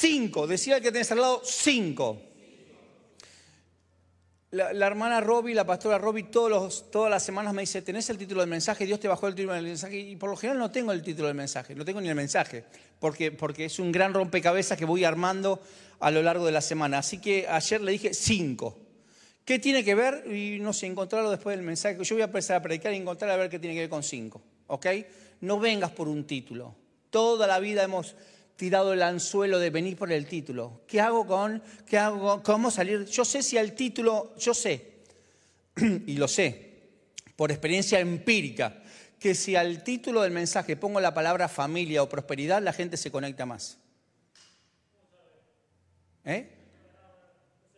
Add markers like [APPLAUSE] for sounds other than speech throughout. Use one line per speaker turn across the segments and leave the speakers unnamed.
cinco. Decía el que tenés al lado, cinco. La, hermana Robbie, la pastora Robbie, todos los- todas las semanas me dice, ¿tenés el título del mensaje? Dios te bajó el título del mensaje. Y por lo general no tengo el título del mensaje, no tengo ni el mensaje, porque, porque es un gran rompecabezas que voy armando a lo largo de la semana. Así que ayer le dije cinco. ¿Qué tiene que ver? Y no sé, encontrarlo después del mensaje. Yo voy a empezar a predicar y encontrar a ver qué tiene que ver con cinco. ¿Ok? No vengas por un título. Toda la vida hemos tirado el anzuelo de venir por el título. ¿Qué hago con? ¿Qué hago ¿Cómo salir? Yo sé si al título, yo sé, [CLEARS THROAT] y lo sé, por experiencia empírica, que si al título del mensaje pongo la palabra familia o prosperidad, la gente se conecta más. ¿Eh?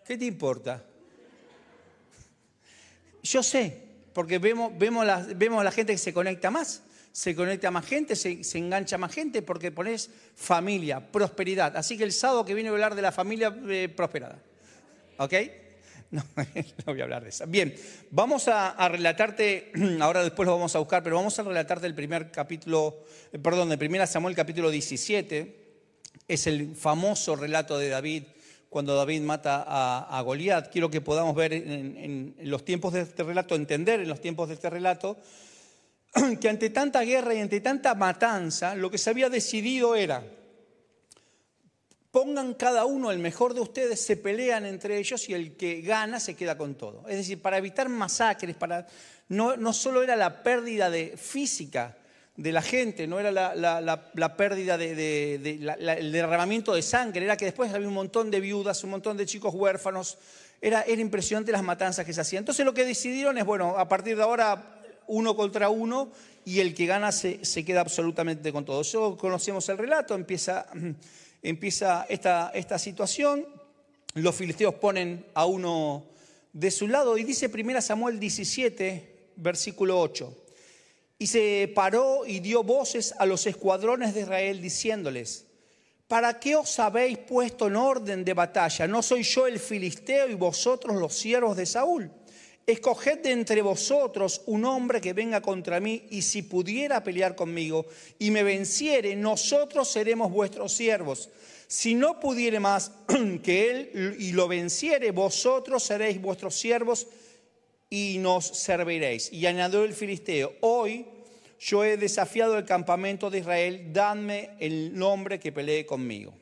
¿Qué te importa? Yo sé, porque vemos, vemos, vemos a la gente que se conecta más, se conecta más gente, se, se engancha más gente, porque pones familia, prosperidad. Así que el sábado que viene voy a hablar de la familia eh, prosperada. ¿Ok? [LAUGHS] No, voy a hablar de esa. Bien, vamos a, relatarte, [CLEARS THROAT] ahora después lo vamos a buscar, pero vamos a relatarte el primer capítulo, eh, perdón, de 1 Samuel capítulo 17. Es el famoso relato de David cuando David mata a, a Goliat. Quiero que podamos ver en- en los tiempos de este relato, entender en los tiempos de este relato, [CLEARS THROAT] que ante tanta guerra y ante tanta matanza, lo que se había decidido era, pongan cada uno el mejor de ustedes, se pelean entre ellos y el que gana se queda con todo. Es decir, para evitar masacres, para, no, no solo era la pérdida de física de la gente, no era la, la- la- pérdida de, de- de- el derramamiento de sangre, era que después había un montón de viudas, un montón de chicos huérfanos, era, era impresionante las matanzas que se hacían. Entonces lo que decidieron es, bueno, a partir de ahora uno contra uno y el que gana se, se queda absolutamente con todo. Yo conocemos el relato, empieza, [CLEARS THROAT] empieza esta, esta situación, los filisteos ponen a uno de su lado y dice 1 Samuel 17, versículo 8. Y se paró y dio voces a los escuadrones de Israel diciéndoles, ¿para qué os habéis puesto en orden de batalla? ¿No soy yo el filisteo y vosotros los siervos de Saúl? Escoged de entre vosotros un hombre que venga contra mí y si pudiera pelear conmigo y me venciere, nosotros seremos vuestros siervos. Si no pudiere más [CLEARS THROAT] que él y lo venciere, vosotros seréis vuestros siervos y nos serviréis. Y añadió el filisteo, hoy yo he desafiado el campamento de Israel, dadme el nombre que pelee conmigo.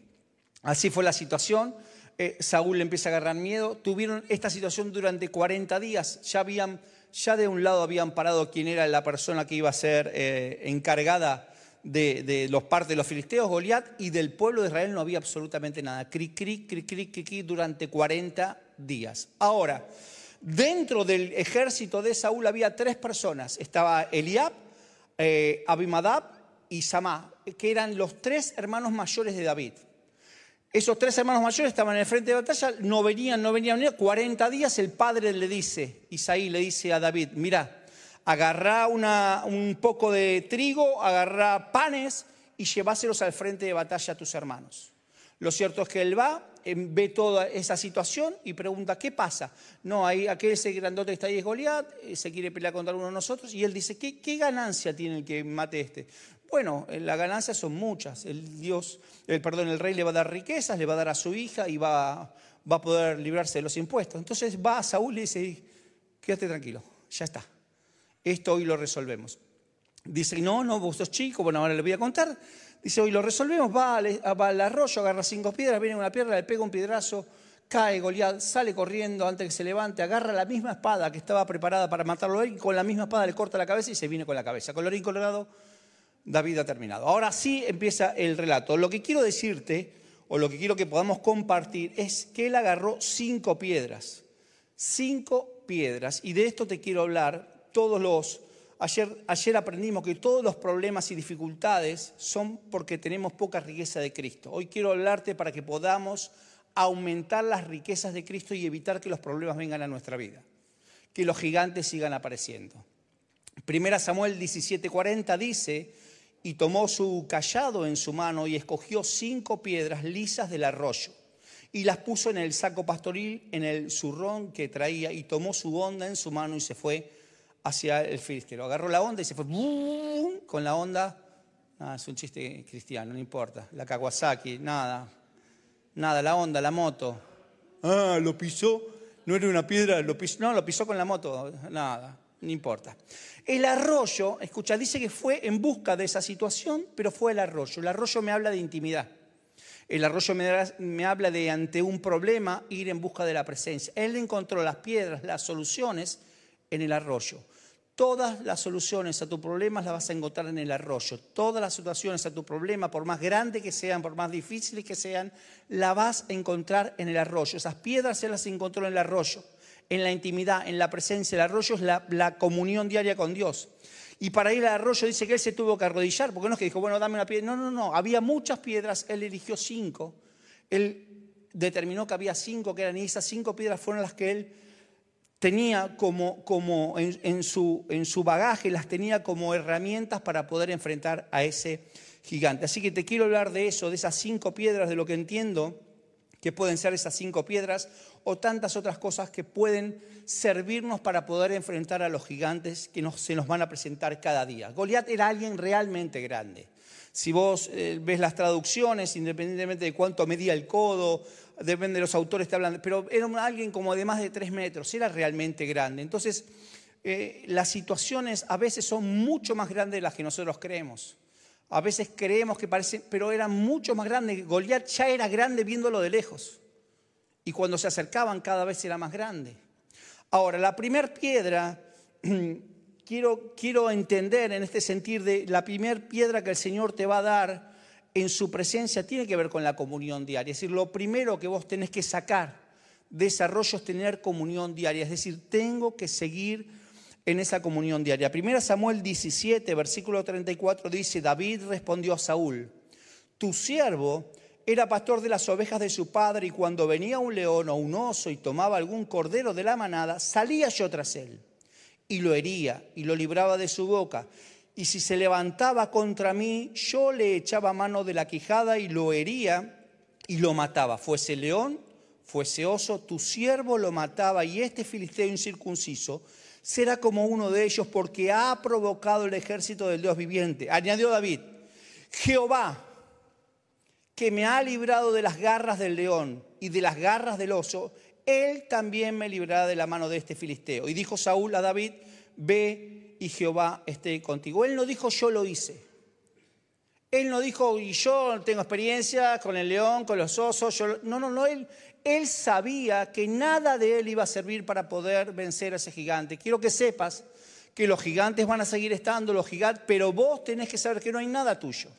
Así fue la situación. Eh, Saúl le empieza a agarrar miedo. Tuvieron esta situación durante 40 días. Ya de un lado habían parado quién era la persona que iba a ser eh, encargada de, de los partes de los filisteos, Goliat, y del pueblo de Israel no había absolutamente nada. Cri, cri, cri, cri, cri, cri, durante 40 días. Ahora, dentro del ejército de Saúl había tres personas. Estaba Eliab, eh, Abimadab y Samá, que eran los tres hermanos mayores de David. Esos tres hermanos mayores estaban en el frente de batalla, no venían, no venían, no venían. 40 días el padre le dice, Isaí le dice a David, mira, agarrá un poco de trigo, agarrá panes y lleváselos al frente de batalla a tus hermanos. Lo cierto es que él va, em, ve toda esa situación y pregunta, ¿qué pasa? No, ahí aquel ese grandote que está ahí es Goliat, eh, se quiere pelear contra uno de nosotros y él dice, ¿qué, qué ganancia tiene el que mate este? Bueno, eh, las ganancias son muchas. El Dios, el perdón, el rey le va a dar riquezas, le va a dar a su hija y va, a poder librarse de los impuestos. Entonces va a Saúl y dice, quédate tranquilo, ya está. Esto hoy lo resolvemos. Dice, no, no, vos sos chico, bueno, ahora le voy a contar. Dice, hoy lo resolvemos, va al, al arroyo, agarra cinco piedras, viene una piedra, le pega un piedrazo, cae Goliat, sale corriendo antes que se levante, agarra la misma espada que estaba preparada para matarlo a él, y con la misma espada le corta la cabeza y se viene con la cabeza. Colorín colorado, David ha terminado. Ahora sí empieza el relato. Lo que quiero decirte, o lo que quiero que podamos compartir, es que él agarró cinco piedras. Cinco piedras. Y de esto te quiero hablar. Todos los. Ayer, ayer aprendimos que todos los problemas y dificultades son porque tenemos poca riqueza de Cristo. Hoy quiero hablarte para que podamos aumentar las riquezas de Cristo y evitar que los problemas vengan a nuestra vida. Que los gigantes sigan apareciendo. Primera Samuel 17:40 dice, y tomó su callado en su mano y escogió cinco piedras lisas del arroyo y las puso en el saco pastoril, en el zurrón que traía, y tomó su onda en su mano y se fue hacia el filisteo. Agarró la onda y se fue ¡bum! con la onda. Es un chiste cristiano, no importa. La Kawasaki, nada. Nada, la onda, la moto. Ah, lo pisó. No era una piedra, lo pisó. No, lo pisó con la moto. Nada, no importa. El arroyo, escucha, dice que fue en busca de esa situación, pero fue el arroyo. El arroyo me habla de intimidad. El arroyo me, habla de ante un problema ir en busca de la presencia. Él encontró las piedras, las soluciones en el arroyo. Todas las soluciones a tus problemas las vas a encontrar en el arroyo. Todas las situaciones a tu problema, por más grandes que sean, por más difíciles que sean, la vas a encontrar en el arroyo. Esas piedras se las encontró en el arroyo, en la intimidad, en la presencia. El arroyo es la, comunión diaria con Dios. Y para ir al arroyo dice que él se tuvo que arrodillar, porque no es que dijo, bueno, dame una piedra. No, no, no, había muchas piedras, él eligió cinco. Él determinó que había cinco que eran, y esas cinco piedras fueron las que él tenía como, como en, su, en su bagaje, las tenía como herramientas para poder enfrentar a ese gigante. Así que te quiero hablar de eso, de esas cinco piedras, de lo que entiendo que pueden ser esas cinco piedras o tantas otras cosas que pueden servirnos para poder enfrentar a los gigantes que se nos van a presentar cada día. Goliat era alguien realmente grande. Si vos eh, ves las traducciones, independientemente de cuánto medía el codo, depende de los autores te hablan, pero era alguien como de más de tres metros, era realmente grande. Entonces, eh, las situaciones a veces son mucho más grandes de las que nosotros creemos. A veces creemos que parece, pero era mucho más grande. Goliat ya era grande viéndolo de lejos. Y cuando se acercaban cada vez era más grande. Ahora, la primera piedra, [CLEARS THROAT] quiero, quiero entender en este sentido de la primera piedra que el Señor te va a dar en su presencia tiene que ver con la comunión diaria. Es decir, lo primero que vos tenés que sacar de ese arroyo es tener comunión diaria. Es decir, tengo que seguir en esa comunión diaria. Primera Samuel 17, versículo 34 dice, David respondió a Saúl, tu siervo era pastor de las ovejas de su padre y cuando venía un león o un oso y tomaba algún cordero de la manada, salía yo tras él y lo hería y lo libraba de su boca. Y si se levantaba contra mí, yo le echaba mano de la quijada y lo hería y lo mataba. Fuese león, fuese oso, tu siervo lo mataba y este filisteo incircunciso será como uno de ellos porque ha provocado el ejército del Dios viviente. Añadió David, Jehová, que me ha librado de las garras del león y de las garras del oso, él también me librará de la mano de este filisteo. Y dijo Saúl a David, ve y Jehová esté contigo. Él no dijo, yo lo hice. Él no dijo, y yo tengo experiencia con el león, con los osos. No, no, no, él, él sabía que nada de él iba a servir para poder vencer a ese gigante. Quiero que sepas que los gigantes van a seguir estando, los gigantes, pero vos tenés que saber que no hay nada tuyo.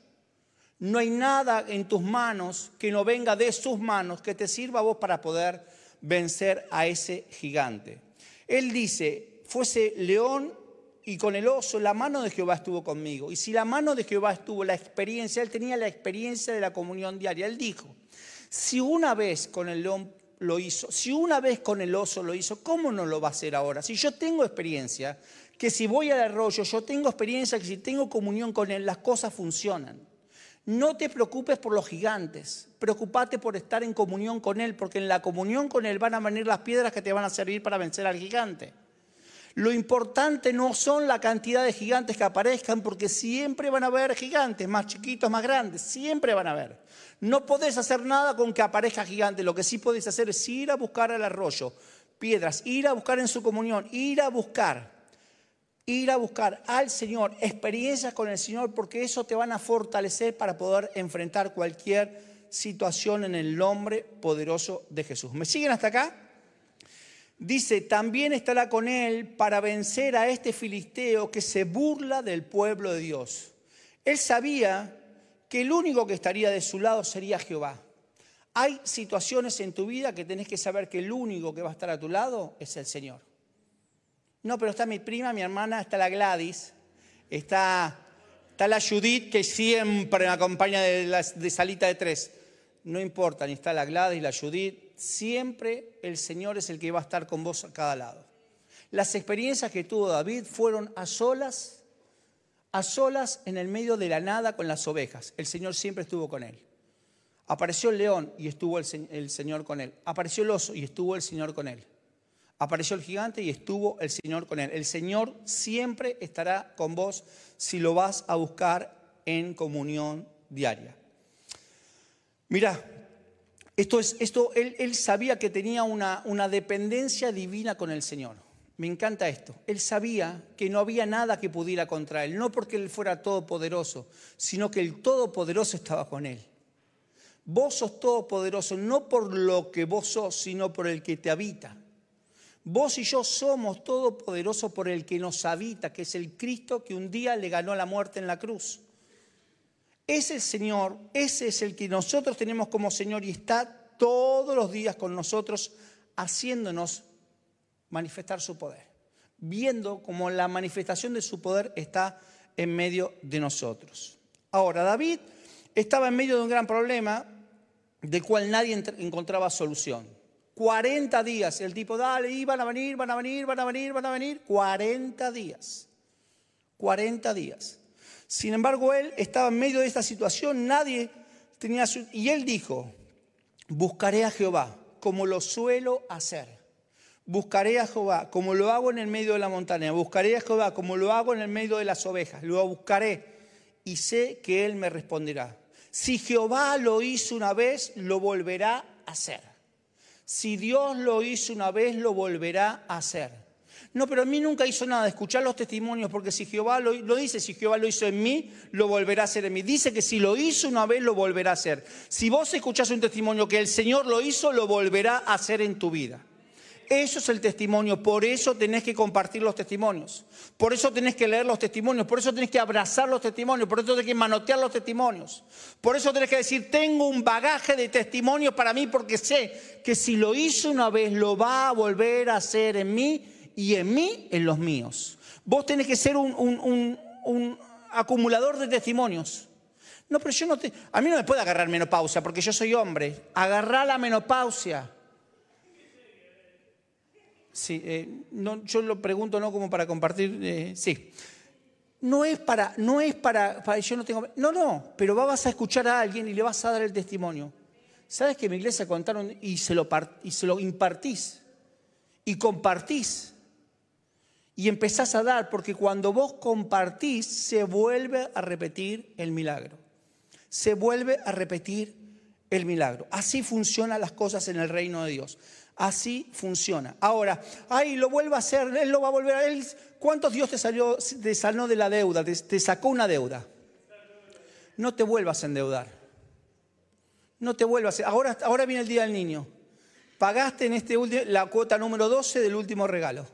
No hay nada en tus manos que no venga de sus manos que te sirva a vos para poder vencer a ese gigante. Él dice, fuese león y con el oso, la mano de Jehová estuvo conmigo. Y si la mano de Jehová estuvo, la experiencia, él tenía la experiencia de la comunión diaria. Él dijo, si una vez con el león lo hizo, si una vez con el oso lo hizo, ¿cómo no lo va a hacer ahora? Si yo tengo experiencia, que si voy al arroyo, yo tengo experiencia que si tengo comunión con él, las cosas funcionan. No te preocupes por los gigantes, preocupate por estar en comunión con él, porque en la comunión con él van a venir las piedras que te van a servir para vencer al gigante. Lo importante no son la cantidad de gigantes que aparezcan, porque siempre van a haber gigantes, más chiquitos, más grandes, siempre van a haber. No podés hacer nada con que aparezca gigante, lo que sí podés hacer es ir a buscar al arroyo, piedras, ir a buscar en su comunión, ir a buscar, ir a buscar al Señor, experiencias con el Señor, porque eso te van a fortalecer para poder enfrentar cualquier situación en el nombre poderoso de Jesús. ¿Me siguen hasta acá? Dice, también estará con él para vencer a este filisteo que se burla del pueblo de Dios. Él sabía que el único que estaría de su lado sería Jehová. Hay situaciones en tu vida que tenés que saber que el único que va a estar a tu lado es el Señor. No, pero está mi prima, mi hermana, está la Gladys, está, está la Judith que siempre me acompaña de, de salita de tres. No importa, ni está la Gladys, la Judith, siempre el Señor es el que va a estar con vos a cada lado. Las experiencias que tuvo David fueron a solas, a solas en el medio de la nada con las ovejas. El Señor siempre estuvo con él. Apareció el león y estuvo el, el Señor con él. Apareció el oso y estuvo el Señor con él. Apareció el gigante y estuvo el Señor con él. El Señor siempre estará con vos si lo vas a buscar en comunión diaria. Mira, Esto es, esto, él, él sabía que tenía una, una dependencia divina con el Señor. Me encanta esto. Él sabía que no había nada que pudiera contra él, no porque él fuera todopoderoso, sino que el todopoderoso estaba con él. Vos sos todopoderoso no por lo que vos sos, sino por el que te habita. Vos y yo somos todopoderosos por el que nos habita, que es el Cristo que un día le ganó la muerte en la cruz. Ese Señor, ese es el que nosotros tenemos como Señor y está todos los días con nosotros haciéndonos manifestar su poder, viendo como la manifestación de su poder está en medio de nosotros. Ahora, David estaba en medio de un gran problema del cual nadie encontraba solución. 40 días, el tipo, dale, y van a venir, van a venir, van a venir, van a venir, 40 días. 40 días. Sin embargo, él estaba en medio de esta situación, nadie tenía su... Y él dijo, buscaré a Jehová como lo suelo hacer. Buscaré a Jehová como lo hago en el medio de la montaña. Buscaré a Jehová como lo hago en el medio de las ovejas. Lo buscaré y sé que Él me responderá. Si Jehová lo hizo una vez, lo volverá a hacer. Si Dios lo hizo una vez, lo volverá a hacer. No, pero a mí nunca hizo nada, escuchar los testimonios, porque si Jehová lo, dice, si Jehová lo hizo en mí, lo volverá a hacer en mí. Dice que si lo hizo una vez, lo volverá a hacer. Si vos escuchás un testimonio que el Señor lo hizo, lo volverá a hacer en tu vida. Eso es el testimonio, por eso tenés que compartir los testimonios, por eso tenés que leer los testimonios, por eso tenés que abrazar los testimonios, por eso tenés que manotear los testimonios, por eso tenés que decir, tengo un bagaje de testimonios para mí porque sé que si lo hizo una vez lo va a volver a hacer en mí y en mí en los míos. Vos tenés que ser un, acumulador de testimonios. No, pero yo no te... A mí no me puede agarrar menopausia porque yo soy hombre. Agarrar la menopausia Sí, eh, no, yo lo pregunto no como para compartir, eh, sí. No es para, no es para, yo no tengo, no, no, pero vas a escuchar a alguien y le vas a dar el testimonio. ¿Sabes que en mi iglesia contaron y se lo, y se lo impartís y compartís y empezás a dar? Porque cuando vos compartís se vuelve a repetir el milagro. Se vuelve a repetir el milagro. Así funcionan las cosas en el reino de Dios. Así funciona. Ahora, ahí lo vuelve a hacer, Él lo va a volver a él. ¿Cuántos Dios te, salió, te sanó de la deuda? Te, sacó una deuda. No te vuelvas a endeudar. No te vuelvas. Ahora, ahora viene el día del niño. Pagaste en este último, la cuota número 12 del último regalo.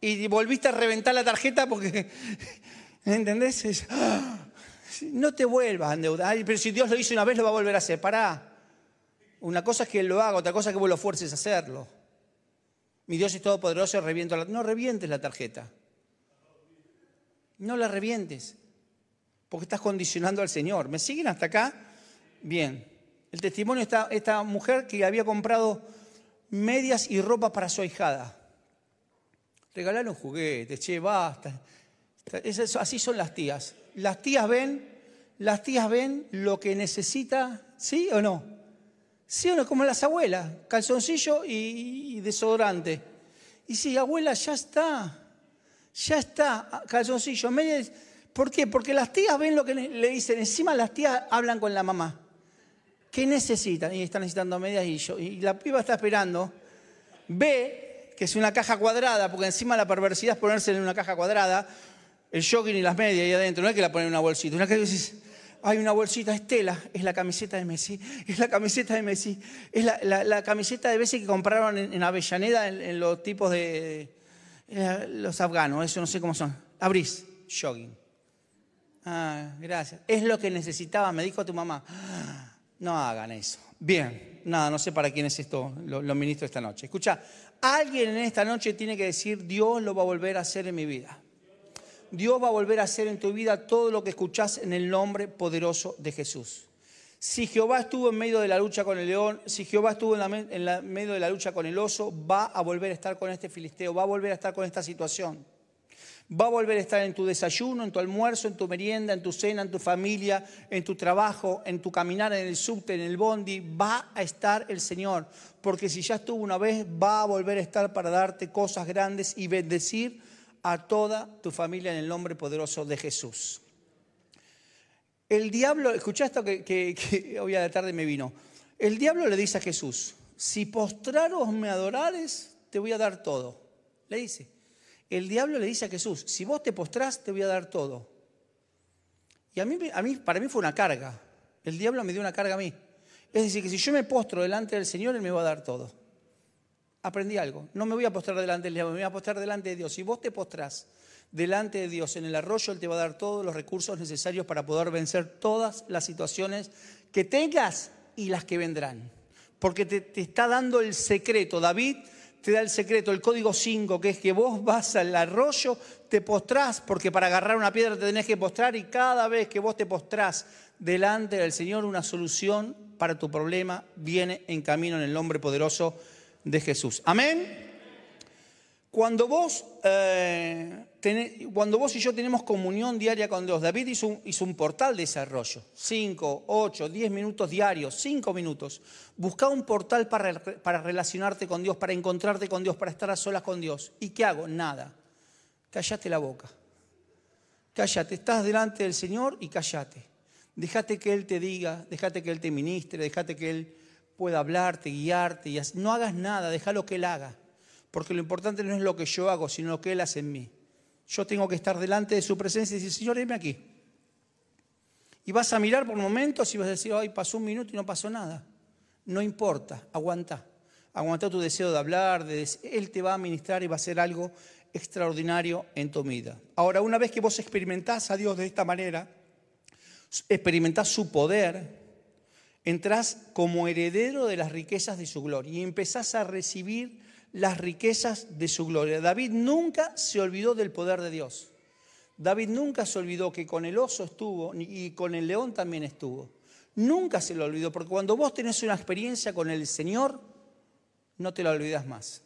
Y volviste a reventar la tarjeta porque, [LAUGHS] ¿entendés? [GASPS] No te vuelvas a endeudar. Pero si Dios lo hizo una vez, lo va a volver a hacer. Pará. Una cosa es que Él lo haga, otra cosa es que vos lo fuerces a hacerlo. Mi Dios es todopoderoso, reviento la... No revientes la tarjeta. No la revientes. Porque estás condicionando al Señor. ¿Me siguen hasta acá? Bien. El testimonio de esta, mujer que había comprado medias y ropa para su ahijada. Regalaron juguetes, che, basta. así son las tías. Las tías ven, las tías ven lo que necesita, ¿sí o no? Sí, uno como las abuelas, calzoncillo y, desodorante. Y sí, abuela, ya está, ya está, calzoncillo, ¿Por qué? Porque las tías ven lo que le dicen, encima las tías hablan con la mamá. ¿Qué necesitan? Y están necesitando medias y, yo, y la piba está esperando. Ve que es una caja cuadrada, porque encima la perversidad es ponerse en una caja cuadrada, el jogging y las medias ahí adentro, no es que la ponen en una bolsita, una que dices, hay una bolsita Estela, es la camiseta de Messi, es la camiseta de Messi, es la, camiseta de Messi que compraron en, Avellaneda en, los tipos de los afganos, eso no sé cómo son. Abrís, jogging. Ah, gracias. Es lo que necesitaba, me dijo tu mamá. No hagan eso. Bien, nada, no sé para quién es esto, lo, lo ministro esta noche. Escucha, alguien en esta noche tiene que decir, Dios lo va a volver a hacer en mi vida. Dios va a volver a hacer en tu vida todo lo que escuchás en el nombre poderoso de Jesús. Si Jehová estuvo en medio de la lucha con el león, si Jehová estuvo en, medio de la lucha con el oso, va a volver a estar con este filisteo, va a volver a estar con esta situación. Va a volver a estar en tu desayuno, en tu almuerzo, en tu merienda, en tu cena, en tu familia, en tu trabajo, en tu caminar en el subte, en el bondi. Va a estar el Señor. Porque si ya estuvo una vez, va a volver a estar para darte cosas grandes y bendecir a toda tu familia en el nombre poderoso de Jesús. El diablo, escuchá esto que, que, hoy a la tarde me vino. El diablo le dice a Jesús, si postraros me adorares, te voy a dar todo. Le dice. El diablo le dice a Jesús, si vos te postrás, te voy a dar todo. Y a mí, a mí, para mí fue una carga. El diablo me dio una carga a mí. Es decir, que si yo me postro delante del Señor, Él me va a dar todo. Aprendí algo. No me voy a postrar delante del diablo, me voy a postrar delante de Dios. Si vos te postrás delante de Dios en el arroyo, Él te va a dar todos los recursos necesarios para poder vencer todas las situaciones que tengas y las que vendrán. Porque te, te está dando el secreto. David te da el secreto, el código 5, que es que vos vas al arroyo, te postrás, porque para agarrar una piedra te tenés que postrar y cada vez que vos te postrás delante del Señor, una solución para tu problema viene en camino en el nombre poderoso de Jesús. Amén. Cuando vos, eh, cuando vos y yo tenemos comunión diaria con Dios, David hizo un, portal de desarrollo, 5, 8, 10 minutos diarios, 5 minutos. Busca un portal para, relacionarte con Dios, para encontrarte con Dios, para estar a solas con Dios. ¿Y qué hago? Nada. Cállate la boca. Cállate, estás delante del Señor y cállate. Déjate que Él te diga, déjate que Él te ministre, déjate que Él pueda hablarte, guiarte. Y no hagas nada, déjalo que Él haga porque lo importante no es lo que yo hago, sino lo que Él hace en mí. Yo tengo que estar delante de su presencia y decir, Señor, venme aquí. Y vas a mirar por momentos y vas a decir, ay, pasó un minuto y no pasó nada. No importa, aguanta. Aguanta tu deseo de hablar, de Él te va a ministrar y va a hacer algo extraordinario en tu vida. Ahora, una vez que vos experimentás a Dios de esta manera, experimentás su poder, entrás como heredero de las riquezas de su gloria y empezás a recibir las riquezas de su gloria. David nunca se olvidó del poder de Dios. David nunca se olvidó que con el oso estuvo y con el león también estuvo. Nunca se lo olvidó, porque cuando vos tenés una experiencia con el Señor, no te la olvidas más.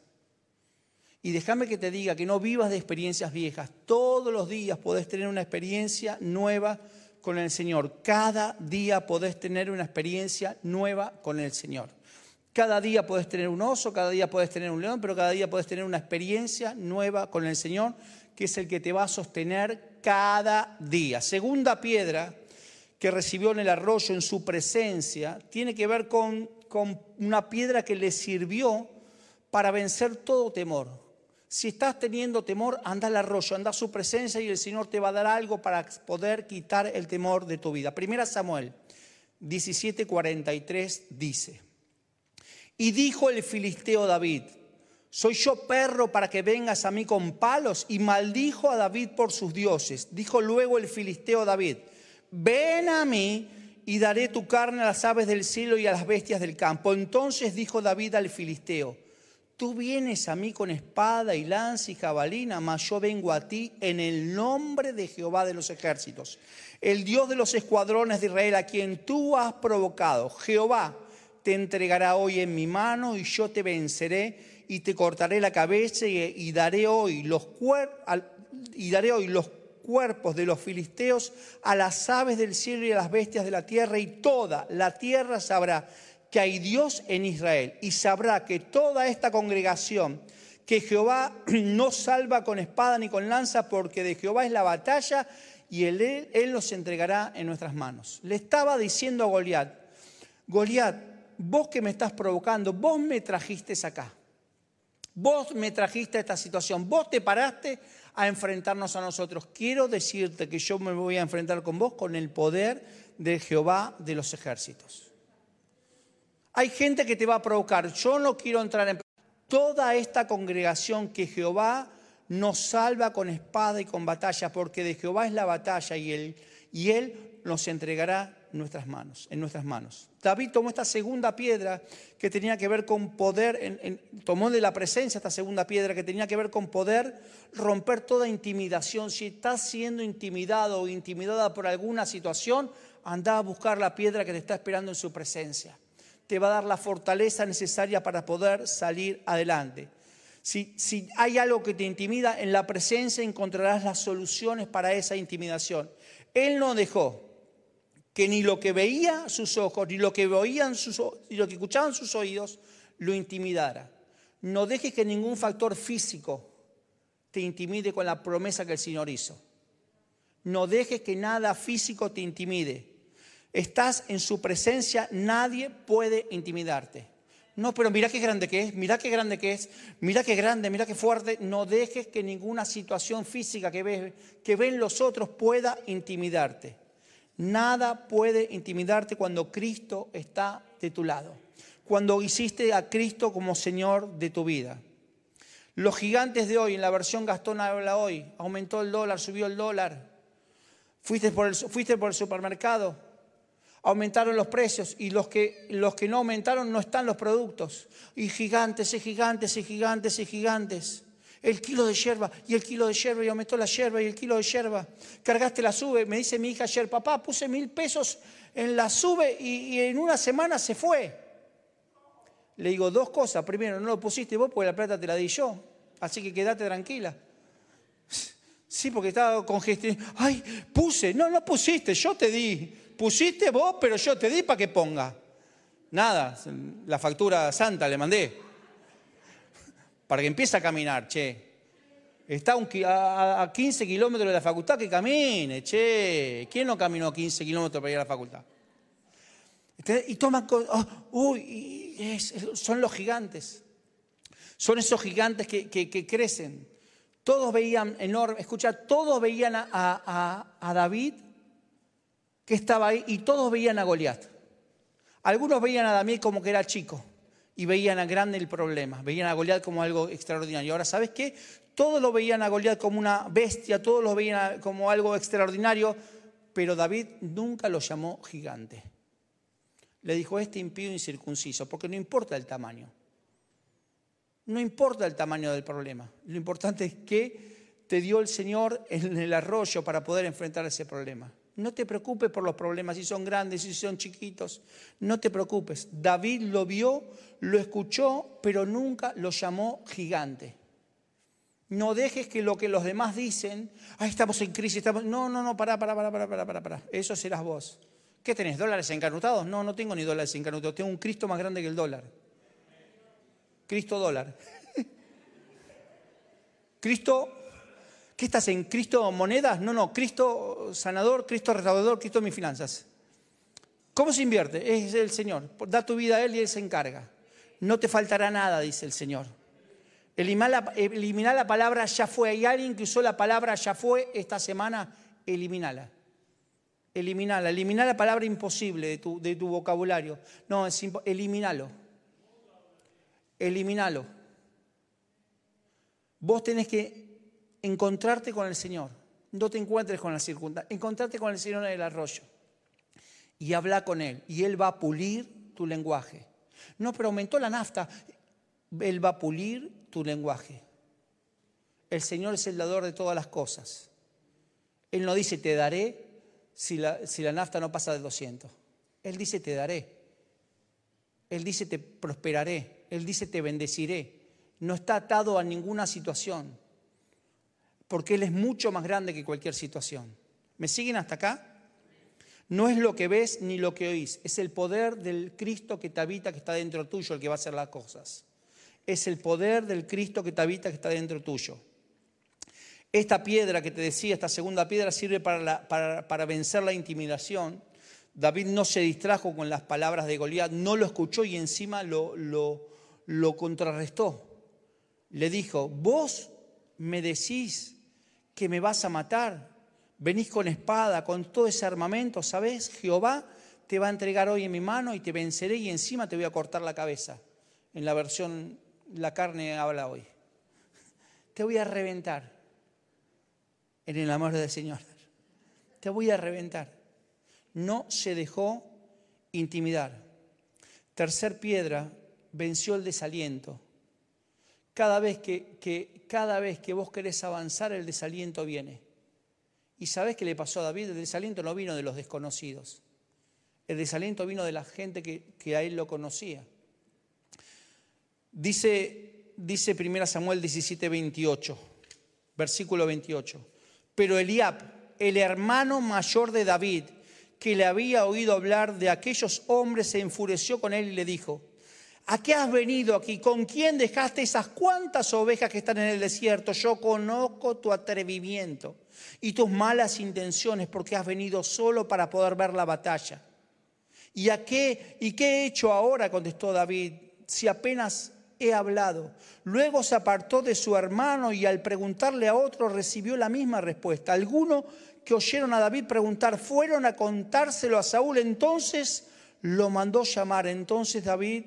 Y déjame que te diga que no vivas de experiencias viejas. Todos los días podés tener una experiencia nueva con el Señor. Cada día podés tener una experiencia nueva con el Señor. Cada día puedes tener un oso, cada día puedes tener un león, pero cada día puedes tener una experiencia nueva con el Señor, que es el que te va a sostener cada día. Segunda piedra que recibió en el arroyo en su presencia tiene que ver con, una piedra que le sirvió para vencer todo temor. Si estás teniendo temor, anda al arroyo, anda a su presencia y el Señor te va a dar algo para poder quitar el temor de tu vida. Primera Samuel 17:43 dice, y dijo el filisteo David, ¿soy yo perro para que vengas a mí con palos? Y maldijo a David por sus dioses. Dijo luego el filisteo David, ven a mí y daré tu carne a las aves del cielo y a las bestias del campo. Entonces dijo David al filisteo, tú vienes a mí con espada y lanza y jabalina, mas yo vengo a ti en el nombre de Jehová de los ejércitos, el Dios de los escuadrones de Israel, a quien tú has provocado. Jehová, te entregará hoy en mi mano y yo te venceré y te cortaré la cabeza y, daré hoy los y daré hoy los cuerpos de los filisteos a las aves del cielo y a las bestias de la tierra y toda la tierra sabrá que hay Dios en Israel y sabrá que toda esta congregación que Jehová [CLEARS THROAT] no salva con espada ni con lanza porque de Jehová es la batalla y él, él los entregará en nuestras manos. Le estaba diciendo a Goliat, Goliat, vos que me estás provocando, vos me trajiste acá. Vos me trajiste a esta situación, vos te paraste a enfrentarnos a nosotros. Quiero decirte que yo me voy a enfrentar con vos con el poder de Jehová de los ejércitos. Hay gente que te va a provocar. Yo no quiero entrar en toda esta congregación que Jehová nos salva con espada y con batalla, porque de Jehová es la batalla y él, y él nos entregará nuestras manos, en nuestras manos. David tomó esta segunda piedra que tenía que ver con poder, tomó de la presencia esta segunda piedra que tenía que ver con poder romper toda intimidación. Si estás siendo intimidado o intimidada por alguna situación, anda a buscar la piedra que te está esperando en su presencia. Te va a dar la fortaleza necesaria para poder salir adelante. Si, si hay algo que te intimida, en la presencia encontrarás las soluciones para esa intimidación. Él no dejó que ni lo que veía sus ojos, ni lo que oían sus, ni lo que escuchaban sus oídos, lo intimidara. No dejes que ningún factor físico te intimide con la promesa que el Señor hizo. No dejes que nada físico te intimide. estás en su presencia, nadie puede intimidarte. No, pero mira qué grande que es, mira qué grande que es, mira qué grande, mira qué fuerte. No dejes que ninguna situación física que, ves, que ven los otros pueda intimidarte. Nada puede intimidarte cuando Cristo está de tu lado. Cuando hiciste a Cristo como Señor de tu vida. Los gigantes de hoy, en la versión Gastón habla hoy, aumentó el dólar, subió el dólar. Fuiste por el, supermercado, aumentaron los precios y los que no aumentaron no están los productos. Y gigantes y gigantes y gigantes y gigantes. El kilo de yerba y el kilo de yerba y aumentó la yerba y el kilo de yerba. Cargaste la sube, me dice mi hija ayer, papá, puse mil pesos en la sube y, en una semana se fue. Le digo dos cosas. Primero, no lo pusiste vos porque la plata te la di yo. Así que quédate tranquila. [LAUGHS] Sí, porque estaba congestionado. Ay, puse. No, no pusiste, yo te di pusiste vos, pero yo te di para que ponga. Nada, la factura santa le mandé. Para que empiece a caminar, che. Está a 15 kilómetros de la facultad, que camine, che. ¿Quién no caminó 15 kilómetros para ir a la facultad? Y toman, oh, uy, son los gigantes. Son esos gigantes que, crecen. Todos veían enorme, escucha, todos veían a, a David que estaba ahí y todos veían a Goliat. Algunos veían a David como que era chico y veían a grande el problema, veían a Goliat como algo extraordinario. Ahora, ¿sabes qué? Todos lo veían a Goliat como una bestia, todos lo veían como algo extraordinario, pero David nunca lo llamó gigante. Le dijo, este impío incircunciso, porque no importa el tamaño. No importa el tamaño del problema. Lo importante es que te dio el Señor en el arroyo para poder enfrentar ese problema. No te preocupes por los problemas, si son grandes, si son chiquitos. No te preocupes. David lo vio, lo escuchó, pero nunca lo llamó gigante. No dejes que lo que los demás dicen, ah, estamos en crisis, estamos... No, no, no, pará, pará, pará, pará, pará, pará, pará. Eso serás vos. ¿Qué tenés? ¿Dólares encanutados? No, no tengo ni dólares encanutados. Tengo un Cristo más grande que el dólar. Cristo dólar. [LAUGHS] Cristo ¿Qué estás en Cristo monedas? No, no, Cristo sanador, Cristo restaurador, Cristo mis finanzas. ¿Cómo se invierte? Es el Señor. Da tu vida a Él y Él se encarga. No te faltará nada, dice el Señor. Eliminar la, la palabra ya fue. Hay alguien que usó la palabra ya fue esta semana, eliminala. Eliminala. Eliminar la palabra imposible de tu, de tu vocabulario. No, es eliminalo. Eliminalo. Vos tenés que encontrarte con el Señor. No te encuentres con la circunstancia. Encontrarte con el Señor en el arroyo. Y habla con Él. Y Él va a pulir tu lenguaje. No, pero aumentó la nafta. Él va a pulir tu lenguaje. El Señor es el dador de todas las cosas. Él no dice te daré si la, si la nafta no pasa de 200. Él dice te daré. Él dice te prosperaré. Él dice te bendeciré. No está atado a ninguna situación porque Él es mucho más grande que cualquier situación. ¿Me siguen hasta acá? No es lo que ves ni lo que oís, es el poder del Cristo que te habita, que está dentro tuyo, el que va a hacer las cosas. Es el poder del Cristo que te habita, que está dentro tuyo. Esta piedra que te decía, esta segunda piedra, sirve para, vencer la intimidación. David no se distrajo con las palabras de Goliat, no lo escuchó y encima lo, lo contrarrestó. Le dijo, vos me decís que me vas a matar. Venís con espada, con todo ese armamento, ¿sabes? Jehová te va a entregar hoy en mi mano y te venceré y encima te voy a cortar la cabeza. En la versión, la carne habla hoy. Te voy a reventar en el amor del Señor. Te voy a reventar. No se dejó intimidar. Tercer piedra, venció el desaliento. Cada vez que, cada vez que vos querés avanzar, el desaliento viene. ¿Y sabés qué le pasó a David? El desaliento no vino de los desconocidos. El desaliento vino de la gente que, a él lo conocía. Dice, dice 1 Samuel 17, 28, versículo 28. Pero Eliab, el hermano mayor de David, que le había oído hablar de aquellos hombres, se enfureció con él y le dijo, ¿A qué has venido aquí? ¿Con quién dejaste esas cuantas ovejas que están en el desierto? Yo conozco tu atrevimiento y tus malas intenciones porque has venido solo para poder ver la batalla. ¿Y a qué? ¿Y qué he hecho ahora? contestó David, si apenas he hablado. Luego se apartó de su hermano y al preguntarle a otro recibió la misma respuesta. Algunos que oyeron a David preguntar fueron a contárselo a Saúl, entonces lo mandó llamar. Entonces David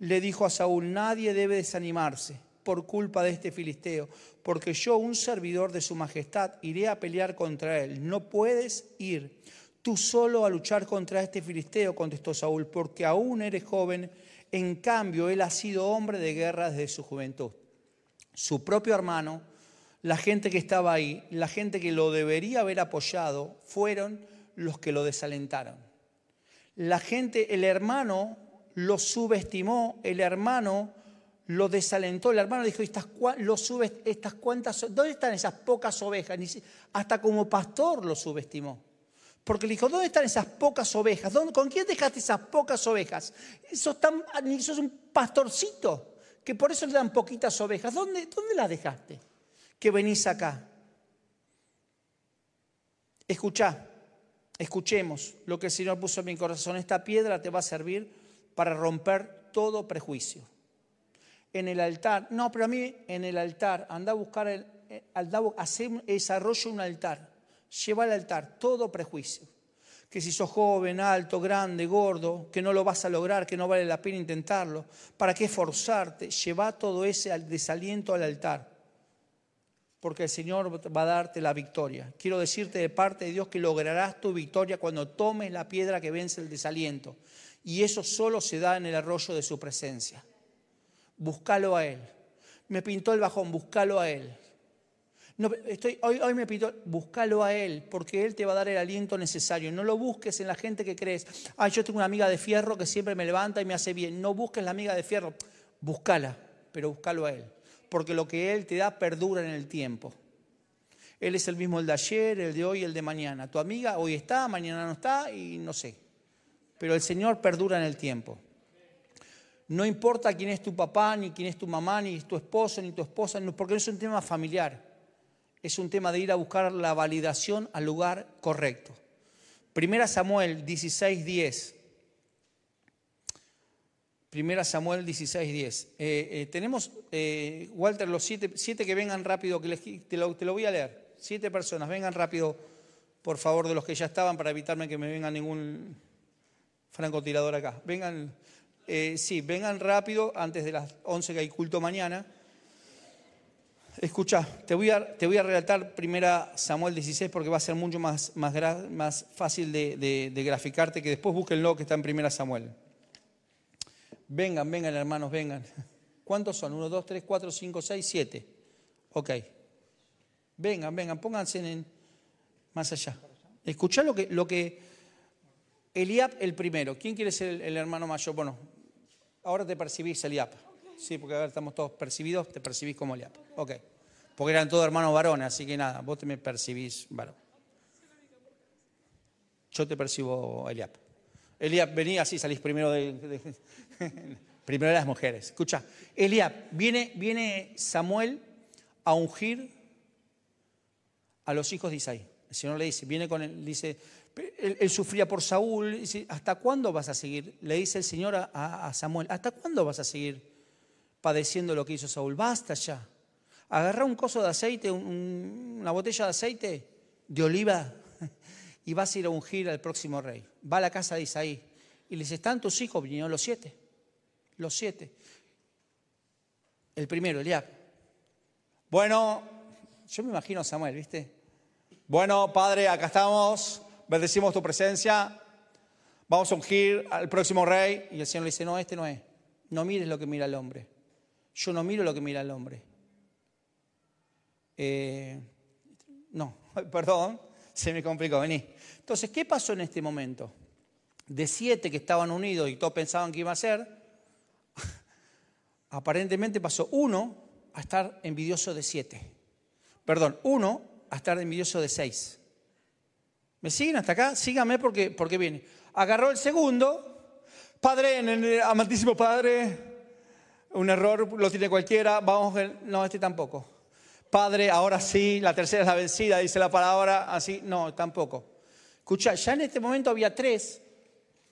le dijo a Saúl, nadie debe desanimarse por culpa de este filisteo, porque yo, un servidor de su majestad, iré a pelear contra él. No puedes ir tú solo a luchar contra este filisteo, contestó Saúl, porque aún eres joven en cambio, él ha sido hombre de guerra desde su juventud. Su propio hermano, la gente que estaba ahí, la gente que lo debería haber apoyado, fueron los que lo desalentaron. La gente, el hermano lo subestimó, el hermano lo desalentó, el hermano dijo, estas, lo ¿dónde están esas pocas ovejas? Hasta como pastor lo subestimó. Porque le dijo, ¿dónde están esas pocas ovejas? ¿Con quién dejaste esas pocas ovejas? Sos, tan, un pastorcito, que por eso le dan poquitas ovejas. ¿Dónde, ¿Dónde las dejaste? Que venís acá. Escuchá, escuchemos lo que el Señor puso en mi corazón. Esta piedra te va a servir para romper todo prejuicio. En el altar, no, pero a mí en el altar, anda a buscar, el, eh, hacer, desarrollo un altar lleva al altar todo prejuicio. Que si sos joven, alto, grande, gordo, que no lo vas a lograr, que no vale la pena intentarlo, ¿para qué esforzarte? Lleva todo ese desaliento al altar, porque el Señor va a darte la victoria. Quiero decirte de parte de Dios que lograrás tu victoria cuando tomes la piedra que vence el desaliento. Y eso solo se da en el arroyo de su presencia. Búscalo a Él. Me pintó el bajón, búscalo a Él. No, hoy, hoy me pido, búscalo a Él, porque Él te va a dar el aliento necesario. No lo busques en la gente que crees. Ah, yo tengo una amiga de fierro que siempre me levanta y me hace bien. No busques la amiga de fierro. Búscala, pero búscalo a Él. Porque lo que Él te da perdura en el tiempo. Él es el mismo el de ayer, el de hoy, el de mañana. Tu amiga hoy está, mañana no está y no sé. Pero el Señor perdura en el tiempo. No importa quién es tu papá, ni quién es tu mamá, ni tu esposo, ni tu esposa, porque no es un tema familiar es un tema de ir a buscar la validación al lugar correcto. Primera Samuel 16.10. Primera Samuel 16.10. Eh, eh, tenemos, eh, Walter, los siete, siete, que vengan rápido, que te, lo, te, lo, voy a leer. Siete personas, vengan rápido, por favor, de los que ya estaban, para evitarme que me venga ningún francotirador acá. Vengan, sí, vengan rápido, antes de las 11 que hay culto mañana. Escucha, te voy a, te voy a relatar primera Samuel 16 porque va a ser mucho más, más, más fácil de, graficarte que después búsquenlo que está en primera Samuel. Vengan, vengan hermanos, vengan. ¿Cuántos son? Uno, dos, tres, cuatro, cinco, seis, siete. Ok. Vengan, vengan, pónganse en, más allá. Escucha lo que, lo que Eliab el primero. ¿Quién quiere ser el, hermano mayor? Bueno, ahora te percibís Eliab. Sí, porque ahora estamos todos percibidos, te percibís como Eliab. Ok. Porque eran todos hermanos varones, así que nada, vos te me percibís varón. Yo te percibo Eliab. Eliab, venía así, salís primero de, [LAUGHS] primero de las mujeres. Escucha, Eliab, viene, viene Samuel a ungir a los hijos de Isaí. El Señor le dice, viene con él, dice, él, sufría por Saúl, dice, ¿hasta cuándo vas a seguir? Le dice el Señor a Samuel, ¿hasta cuándo vas a seguir padeciendo lo que hizo Saúl. Basta ya. Agarra un coso de aceite, una botella de aceite de oliva [LAUGHS] y vas a ir a ungir al próximo rey. Va a la casa de Isaí y les ¿están tus hijos? Vinieron los siete. Los siete. El primero, Eliab. Bueno, yo me imagino a Samuel, ¿viste? Bueno, padre, acá estamos, bendecimos tu presencia, vamos a ungir al próximo rey. Y el Señor le dice, no, este no es. No mires lo que mira el hombre. Yo no miro lo que mira el hombre. Eh, no, [LAUGHS] perdón, se me complicó, vení. Entonces, ¿qué pasó en este momento? De siete que estaban unidos y todos pensaban que iba a ser, [LAUGHS] aparentemente pasó uno a estar envidioso de siete. Perdón, uno a estar envidioso de seis. ¿Me siguen hasta acá? Síganme porque, porque viene. Agarró el segundo, Padre, amantísimo Padre, un error lo tiene cualquiera, vamos, no, este tampoco. Padre, ahora sí, la tercera es la vencida, dice la palabra, así, no, tampoco. Escucha, ya en este momento había tres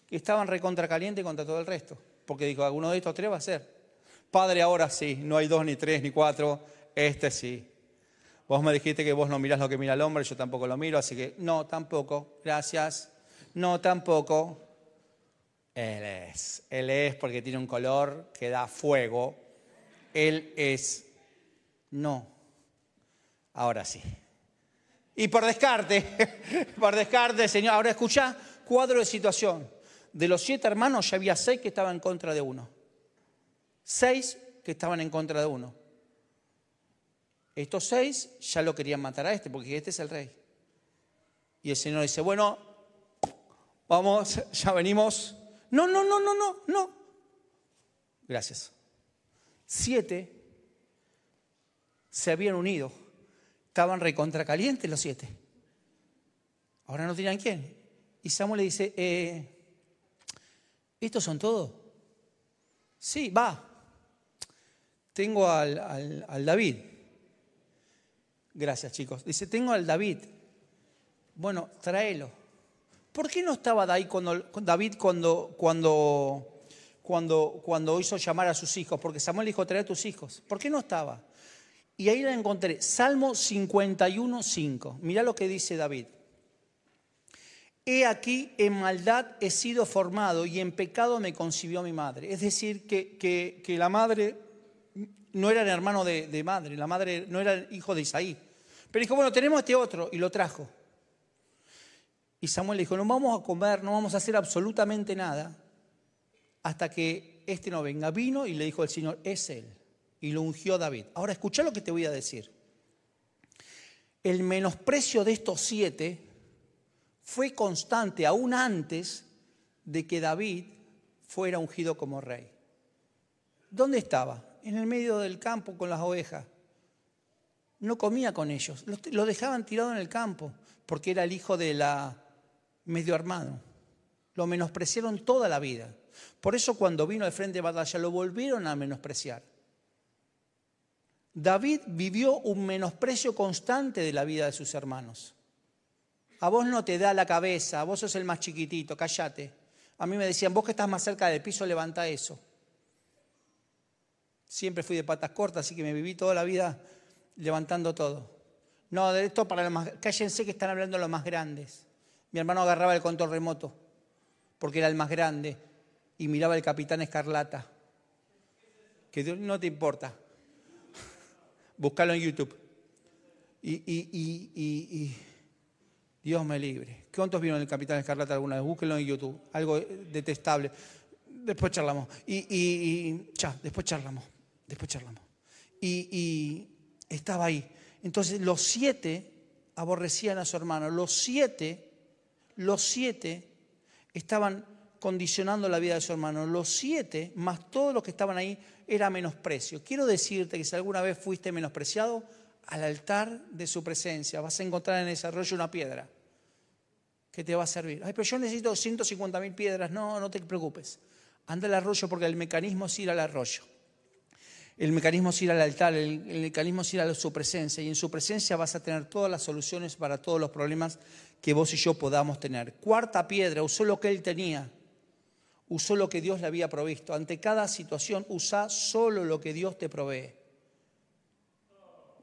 que estaban recontra caliente contra todo el resto. Porque dijo, alguno de estos tres va a ser. Padre, ahora sí, no hay dos, ni tres, ni cuatro, este sí. Vos me dijiste que vos no mirás lo que mira el hombre, yo tampoco lo miro, así que no, tampoco, gracias. No, tampoco. Él es. Él es porque tiene un color que da fuego. Él es. No. Ahora sí. Y por descarte, [LAUGHS] por descarte, Señor, ahora escucha, cuadro de situación. De los siete hermanos ya había seis que estaban en contra de uno. Seis que estaban en contra de uno. Estos seis ya lo querían matar a este, porque este es el rey. Y el Señor dice, bueno, vamos, [LAUGHS] ya venimos. No, no, no, no, no, no. Gracias. Siete se habían unido. Estaban recontra calientes los siete. Ahora no dirán quién. Y Samuel le dice, eh, ¿estos son todos? Sí, va. Tengo al, al David. Gracias, chicos. Dice, tengo al David. Bueno, tráelo. ¿Por qué no estaba David cuando, cuando, cuando, cuando hizo llamar a sus hijos? Porque Samuel dijo, trae a tus hijos. ¿Por qué no estaba? Y ahí la encontré. Salmo 51, 5. Mirá lo que dice David. He aquí, en maldad he sido formado y en pecado me concibió mi madre. Es decir, que, que, la madre no era el hermano de, de, madre, la madre no era el hijo de Isaí. Pero dijo, bueno, tenemos este otro, y lo trajo. Y Samuel le dijo, no vamos a comer, no vamos a hacer absolutamente nada hasta que este no venga. Vino y le dijo el Señor, es él. Y lo ungió David. Ahora escucha lo que te voy a decir. El menosprecio de estos siete fue constante aún antes de que David fuera ungido como rey. ¿Dónde estaba? En el medio del campo con las ovejas no comía con ellos, lo dejaban tirado en el campo, porque era el hijo de la medio armado. Lo menospreciaron toda la vida. Por eso cuando vino al frente de batalla lo volvieron a menospreciar. David vivió un menosprecio constante de la vida de sus hermanos. A vos no te da la cabeza, a vos sos el más chiquitito, cállate. A mí me decían, vos que estás más cerca del piso, levanta eso. Siempre fui de patas cortas, así que me viví toda la vida levantando todo. No, de esto para los más... Cállense que están hablando los más grandes. Mi hermano agarraba el control remoto, porque era el más grande, y miraba el capitán Escarlata. Que no te importa. [LAUGHS] Búscalo en YouTube. Y, y, Dios me libre. ¿Cuántos vieron el capitán Escarlata alguna vez? Búsquenlo en YouTube. Algo detestable. Después charlamos. Y, ya, después charlamos. Después charlamos. y estaba ahí. Entonces los siete aborrecían a su hermano. Los siete, los siete estaban condicionando la vida de su hermano. Los siete, más todos los que estaban ahí, era menosprecio. Quiero decirte que si alguna vez fuiste menospreciado, al altar de su presencia vas a encontrar en ese arroyo una piedra que te va a servir. Ay, pero yo necesito 150 mil piedras. No, no te preocupes. Anda al arroyo porque el mecanismo es ir al arroyo. El mecanismo es ir al altar, el, mecanismo es ir a su presencia y en su presencia vas a tener todas las soluciones para todos los problemas que vos y yo podamos tener. Cuarta piedra, usó lo que él tenía, usó lo que Dios le había provisto. Ante cada situación, usa solo lo que Dios te provee.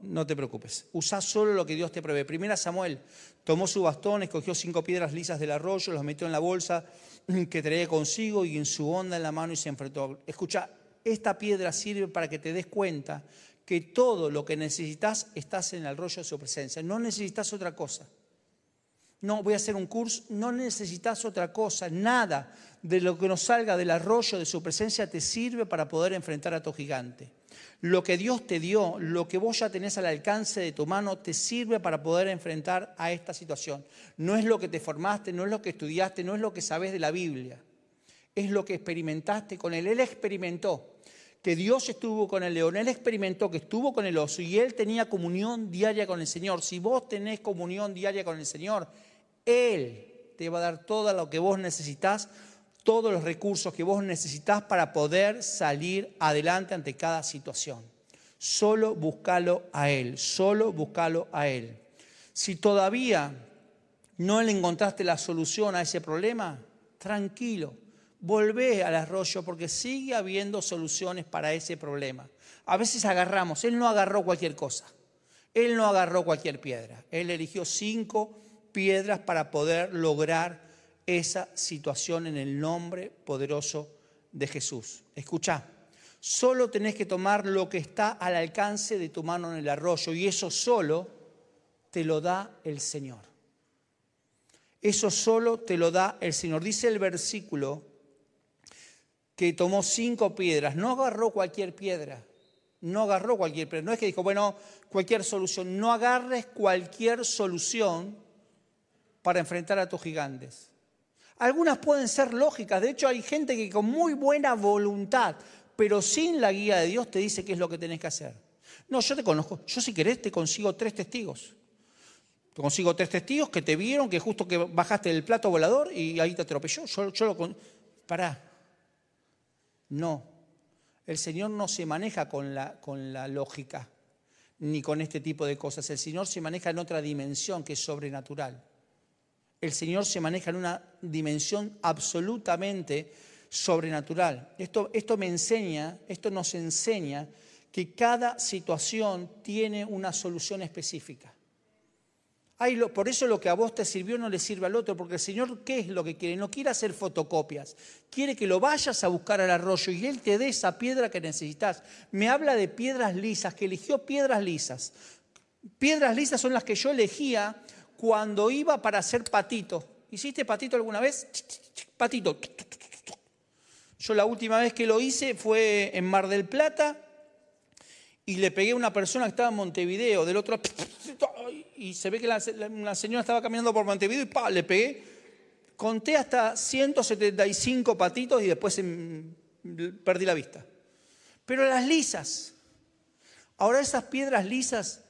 No te preocupes, usa solo lo que Dios te provee. Primera Samuel tomó su bastón, escogió cinco piedras lisas del arroyo, las metió en la bolsa que traía consigo y en su onda en la mano y se enfrentó. Escucha, esta piedra sirve para que te des cuenta que todo lo que necesitas estás en el rollo de su presencia. No necesitas otra cosa. No, voy a hacer un curso, no necesitas otra cosa. Nada de lo que nos salga del arroyo de su presencia te sirve para poder enfrentar a tu gigante. Lo que Dios te dio, lo que vos ya tenés al alcance de tu mano, te sirve para poder enfrentar a esta situación. No es lo que te formaste, no es lo que estudiaste, no es lo que sabes de la Biblia. Es lo que experimentaste con Él. Él experimentó que Dios estuvo con el león, él experimentó que estuvo con el oso y él tenía comunión diaria con el Señor. Si vos tenés comunión diaria con el Señor, Él te va a dar todo lo que vos necesitas, todos los recursos que vos necesitas para poder salir adelante ante cada situación. Solo búscalo a Él, solo búscalo a Él. Si todavía no le encontraste la solución a ese problema, tranquilo, volvé al arroyo porque sigue habiendo soluciones para ese problema. A veces agarramos, Él no agarró cualquier cosa, Él no agarró cualquier piedra, Él eligió cinco piedras para poder lograr esa situación en el nombre poderoso de Jesús. Escucha, solo tenés que tomar lo que está al alcance de tu mano en el arroyo y eso solo te lo da el Señor. Eso solo te lo da el Señor. Dice el versículo que tomó cinco piedras, no agarró cualquier piedra, no agarró cualquier piedra, no es que dijo, bueno, cualquier solución, no agarres cualquier solución para enfrentar a tus gigantes. Algunas pueden ser lógicas, de hecho hay gente que con muy buena voluntad, pero sin la guía de Dios te dice qué es lo que tenés que hacer. No, yo te conozco, yo si querés te consigo tres testigos. Te consigo tres testigos que te vieron que justo que bajaste del plato volador y ahí te atropelló. Yo, lo con... Pará. No. El Señor no se maneja con la, con la lógica ni con este tipo de cosas. El Señor se maneja en otra dimensión que es sobrenatural. El Señor se maneja en una dimensión absolutamente sobrenatural. Esto, esto me enseña, esto nos enseña que cada situación tiene una solución específica por eso lo que a vos te sirvió no le sirve al otro, porque el Señor, ¿qué es lo que quiere? No quiere hacer fotocopias, quiere que lo vayas a buscar al arroyo y Él te dé esa piedra que necesitas. Me habla de piedras lisas, que eligió piedras lisas. Piedras lisas son las que yo elegía cuando iba para hacer patito. ¿Hiciste patito alguna vez? Patito. Yo la última vez que lo hice fue en Mar del Plata y le pegué a una persona que estaba en Montevideo, del otro y se ve que la, señora estaba caminando por Montevideo y ¡pa! le pegué. Conté hasta 175 patitos y después perdí la vista. Pero las lisas, ahora esas piedras lisas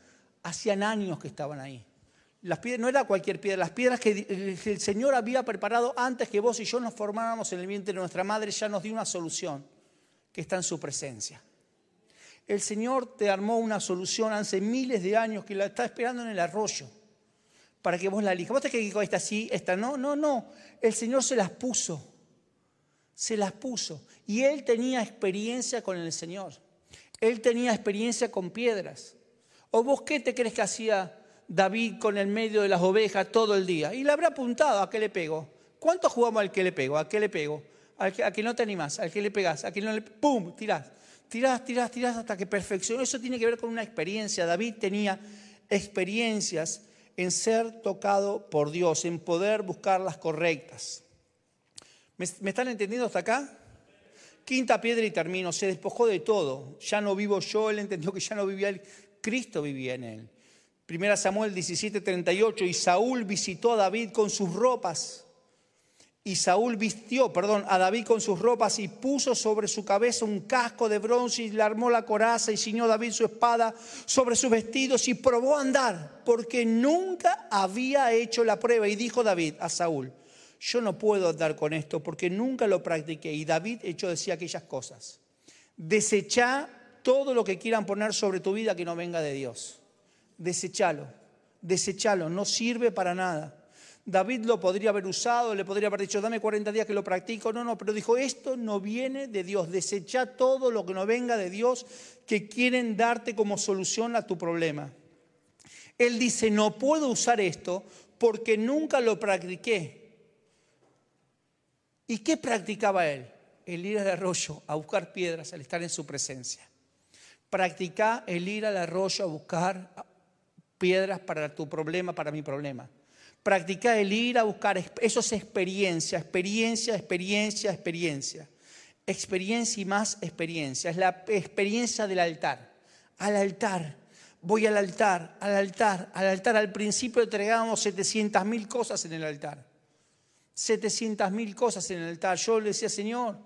hacían años que estaban ahí. Las piedras, no era cualquier piedra, las piedras que el Señor había preparado antes que vos y yo nos formáramos en el vientre de nuestra madre, ya nos dio una solución que está en su presencia. El Señor te armó una solución hace miles de años que la está esperando en el arroyo para que vos la elijas. Vos te que esta sí, esta no, no, no. El Señor se las puso. Se las puso. Y él tenía experiencia con el Señor. Él tenía experiencia con piedras. ¿O vos qué te crees que hacía David con el medio de las ovejas todo el día? Y le habrá apuntado a qué le pego. ¿Cuánto jugamos al que le pego? ¿A qué le pego? ¿A que, no te animás? ¿Al que le pegás? ¿A que no le... ¡Pum! Tirás tirás, tirás, tirás hasta que perfeccionó. Eso tiene que ver con una experiencia. David tenía experiencias en ser tocado por Dios, en poder buscar las correctas. ¿Me, están entendiendo hasta acá? Quinta piedra y termino. Se despojó de todo. Ya no vivo yo, él entendió que ya no vivía él, Cristo vivía en él. Primera Samuel 17:38, y Saúl visitó a David con sus ropas y Saúl vistió, perdón, a David con sus ropas y puso sobre su cabeza un casco de bronce y le armó la coraza y ciñó David su espada sobre sus vestidos y probó a andar porque nunca había hecho la prueba. Y dijo David a Saúl, yo no puedo andar con esto porque nunca lo practiqué. Y David hecho decía aquellas cosas. Desecha todo lo que quieran poner sobre tu vida que no venga de Dios. Desechalo, desechalo, no sirve para nada. David lo podría haber usado, le podría haber dicho, dame 40 días que lo practico. No, no, pero dijo, esto no viene de Dios. Desecha todo lo que no venga de Dios que quieren darte como solución a tu problema. Él dice, no puedo usar esto porque nunca lo practiqué. ¿Y qué practicaba él? El ir al arroyo a buscar piedras al estar en su presencia. Practica el ir al arroyo a buscar piedras para tu problema, para mi problema practicar el ir a buscar, eso es experiencia, experiencia, experiencia, experiencia. Experiencia y más experiencia. Es la experiencia del altar. Al altar. Voy al altar, al altar, al altar. Al principio entregábamos 700 mil cosas en el altar. 700 mil cosas en el altar. Yo le decía, Señor,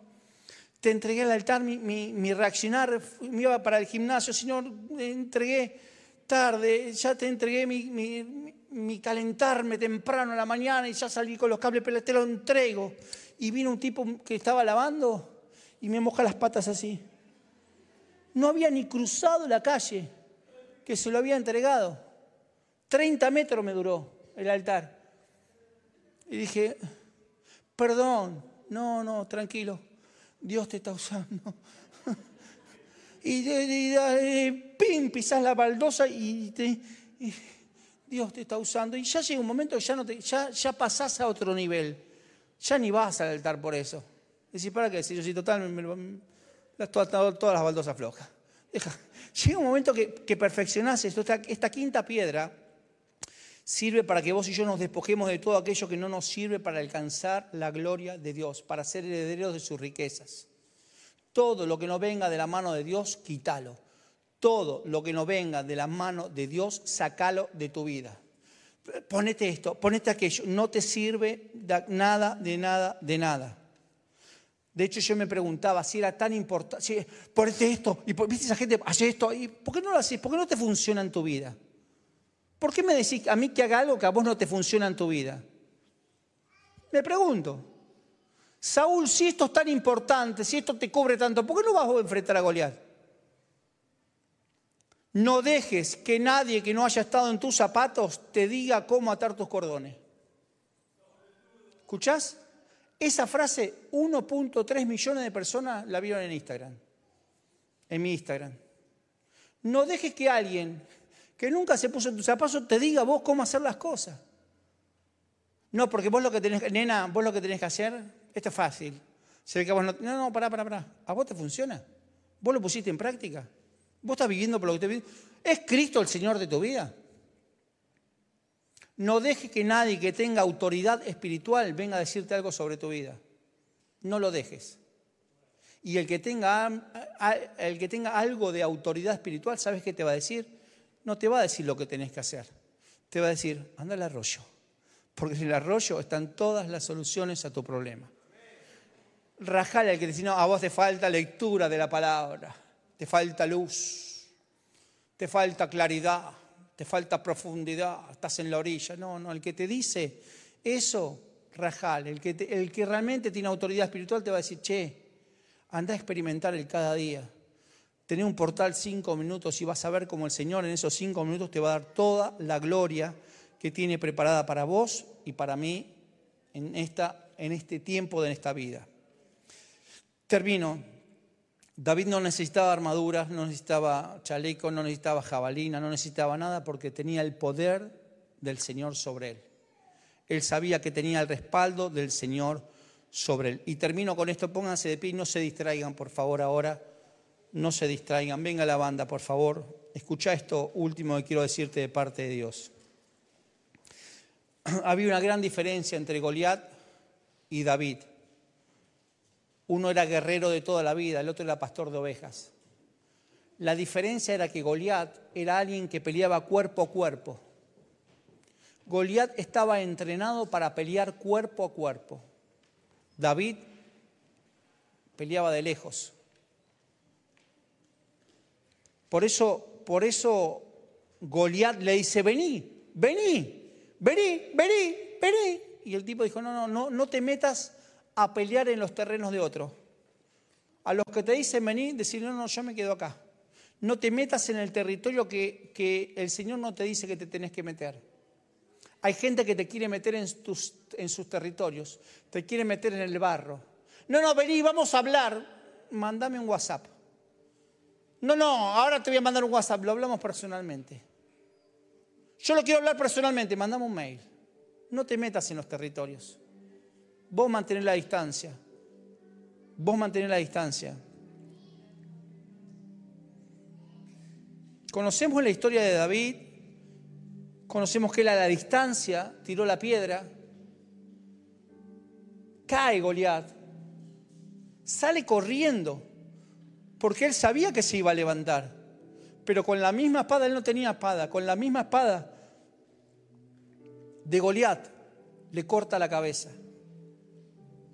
te entregué al altar mi, reaccionar, me iba para el gimnasio, Señor, entregué tarde, ya te entregué mi calentarme temprano a la mañana y ya salí con los cables, pero te lo entrego. Y vino un tipo que estaba lavando y me moja las patas así. No había ni cruzado la calle que se lo había entregado. 30 metros me duró el altar. Y dije, perdón. No, no, tranquilo. Dios te está usando. [LAUGHS] y, y, pim, pisás la baldosa y, Dios te está usando. Y ya llega un momento ya, no te, ya, ya pasás a otro nivel. Ya ni vas al altar por eso. Decís, ¿para qué? Si yo soy total, me, todas, todas las baldosas flojas. [LAUGHS] Llega un momento que, que perfeccionás esto. Esta, esta quinta piedra sirve para que vos y yo nos despojemos de todo aquello que no nos sirve para alcanzar la gloria de Dios, para ser herederos de sus riquezas. Todo lo que no venga de la mano de Dios, quítalo. Todo lo que no venga de la mano de Dios, sacalo de tu vida. Ponete esto, ponete aquello. No te sirve nada, de nada, de nada. De hecho, yo me preguntaba si era tan importante, si, ponete esto, y viste esa gente, hace esto, y ¿por qué no lo haces? ¿Por qué no te funciona en tu vida? ¿Por qué me decís a mí que haga algo que a vos no te funciona en tu vida? Me pregunto. Saúl, si esto es tan importante, si esto te cubre tanto, ¿por qué no vas a enfrentar a Goliat? No dejes que nadie que no haya estado en tus zapatos te diga cómo atar tus cordones. ¿Escuchás? Esa frase 1.3 millones de personas la vieron en Instagram, en mi Instagram. No dejes que alguien que nunca se puso en tus zapatos te diga vos cómo hacer las cosas. No, porque vos lo que tenés, nena, vos lo que tenés que hacer, esto es fácil. Se ve que no, no, no, pará, pará, pará. ¿A vos te funciona? ¿Vos lo pusiste en práctica? ¿Vos estás viviendo por lo que te viviendo? ¿Es Cristo el Señor de tu vida? No dejes que nadie que tenga autoridad espiritual venga a decirte algo sobre tu vida. No lo dejes. Y el que tenga, el que tenga algo de autoridad espiritual, ¿sabes qué te va a decir? No te va a decir lo que tenés que hacer. Te va a decir, anda al arroyo. Porque en el arroyo están todas las soluciones a tu problema. Rajale al que te dice, no, a vos te falta lectura de la palabra, te falta luz, te falta claridad te falta profundidad, estás en la orilla. No, no, el que te dice eso, rajal, el que, el que realmente tiene autoridad espiritual te va a decir, che, anda a experimentar el cada día. Tené un portal cinco minutos y vas a ver cómo el Señor en esos cinco minutos te va a dar toda la gloria que tiene preparada para vos y para mí en, esta, en este tiempo de esta vida. Termino David no necesitaba armaduras, no necesitaba chaleco, no necesitaba jabalina, no necesitaba nada porque tenía el poder del Señor sobre él. Él sabía que tenía el respaldo del Señor sobre él. Y termino con esto, pónganse de pie no se distraigan, por favor, ahora. No se distraigan. Venga la banda, por favor. Escucha esto último que quiero decirte de parte de Dios. [CLEARS THROAT] Había una gran diferencia entre Goliat y David. Uno era guerrero de toda la vida, el otro era pastor de ovejas. La diferencia era que Goliat era alguien que peleaba cuerpo a cuerpo. Goliat estaba entrenado para pelear cuerpo a cuerpo. David peleaba de lejos. Por eso, por eso Goliat le dice, vení, vení, vení, vení, vení. Y el tipo dijo, no, no, no, no te metas a pelear en los terrenos de otro. A los que te dicen venir, decir, no, no, yo me quedo acá. No te metas en el territorio que, que el Señor no te dice que te tenés que meter. Hay gente que te quiere meter en, tus, en sus territorios, te quiere meter en el barro. No, no, vení, vamos a hablar. Mándame un WhatsApp. No, no, ahora te voy a mandar un WhatsApp, lo hablamos personalmente. Yo lo quiero hablar personalmente, mandame un mail. No te metas en los territorios. Vos mantenés la distancia. Vos mantenés la distancia. Conocemos la historia de David, conocemos que él a la distancia tiró la piedra, cae Goliat, sale corriendo, porque él sabía que se iba a levantar, pero con la misma espada, él no tenía espada, con la misma espada de Goliat le corta la cabeza.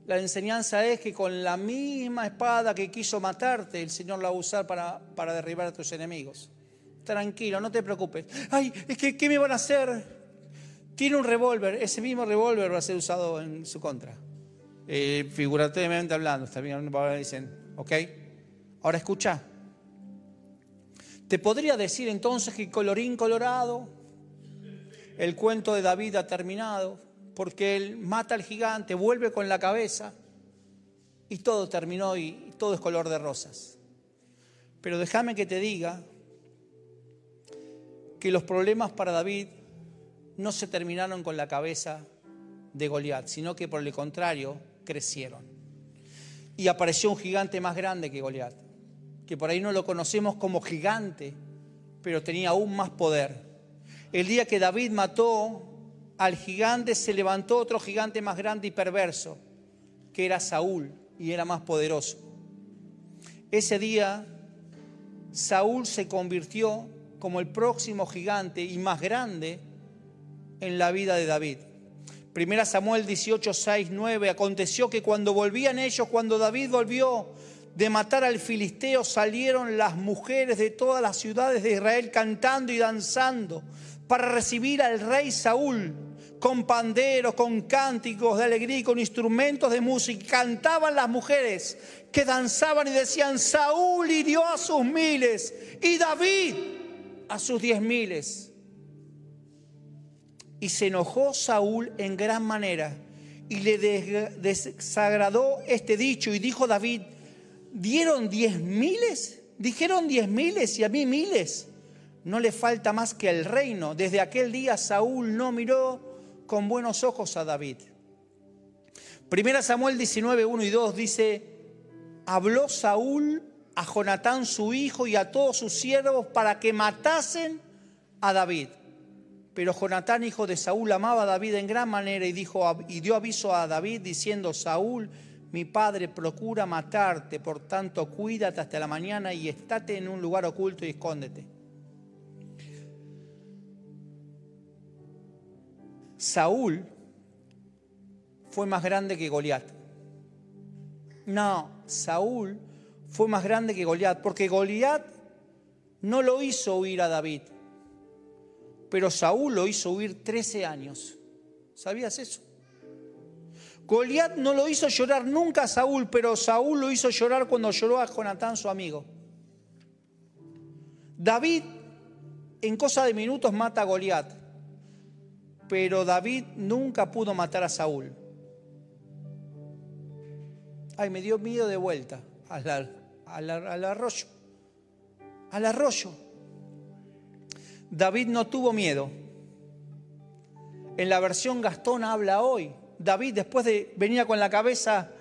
La enseñanza es que con la misma espada que quiso matarte, el Señor la va a usar para, para derribar a tus enemigos. Tranquilo, no te preocupes. Ay, es que, ¿qué me van a hacer? Tiene un revólver, ese mismo revólver va a ser usado en su contra. Eh, figurativamente hablando, también dicen, ¿ok? Ahora escucha. Te podría decir entonces que colorín colorado, el cuento de David ha terminado, porque él mata al gigante, vuelve con la cabeza y todo terminó y todo es color de rosas. Pero déjame que te diga que los problemas para David no se terminaron con la cabeza de Goliat, sino que por el contrario crecieron. Y apareció un gigante más grande que Goliat, que por ahí no lo conocemos como gigante, pero tenía aún más poder. El día que David mató al gigante, se levantó otro gigante más grande y perverso, que era Saúl, y era más poderoso. Ese día, Saúl se convirtió como el próximo gigante y más grande en la vida de David. Primera Samuel 18, 6, 9. Aconteció que cuando volvían ellos, cuando David volvió de matar al filisteo, salieron las mujeres de todas las ciudades de Israel cantando y danzando para recibir al rey Saúl con panderos, con cánticos de alegría y con instrumentos de música. Cantaban las mujeres que danzaban y decían, Saúl hirió a sus miles y David a sus diez miles. Y se enojó Saúl en gran manera y le desagradó este dicho y dijo David, ¿dieron diez miles? Dijeron diez miles y a mí miles. No le falta más que el reino. Desde aquel día Saúl no miró con buenos ojos a David. Primera Samuel 19, 1 y 2 dice, habló Saúl a Jonatán su hijo y a todos sus siervos para que matasen a David. Pero Jonatán, hijo de Saúl, amaba a David en gran manera y, dijo, y dio aviso a David diciendo, Saúl, mi padre procura matarte, por tanto cuídate hasta la mañana y estate en un lugar oculto y escóndete. Saúl fue más grande que Goliat. No, Saúl fue más grande que Goliat, porque Goliat no lo hizo huir a David pero Saúl lo hizo huir 13 años. ¿Sabías eso? Goliat no lo hizo llorar nunca a Saúl, pero Saúl lo hizo llorar cuando lloró a Jonatán, su amigo. David, en cosa de minutos, mata a Goliat, pero David nunca pudo matar a Saúl. Ay, me dio miedo de vuelta al, arroyo. Al arroyo. David no tuvo miedo. En la versión Gastón habla hoy. David después de venía con la cabeza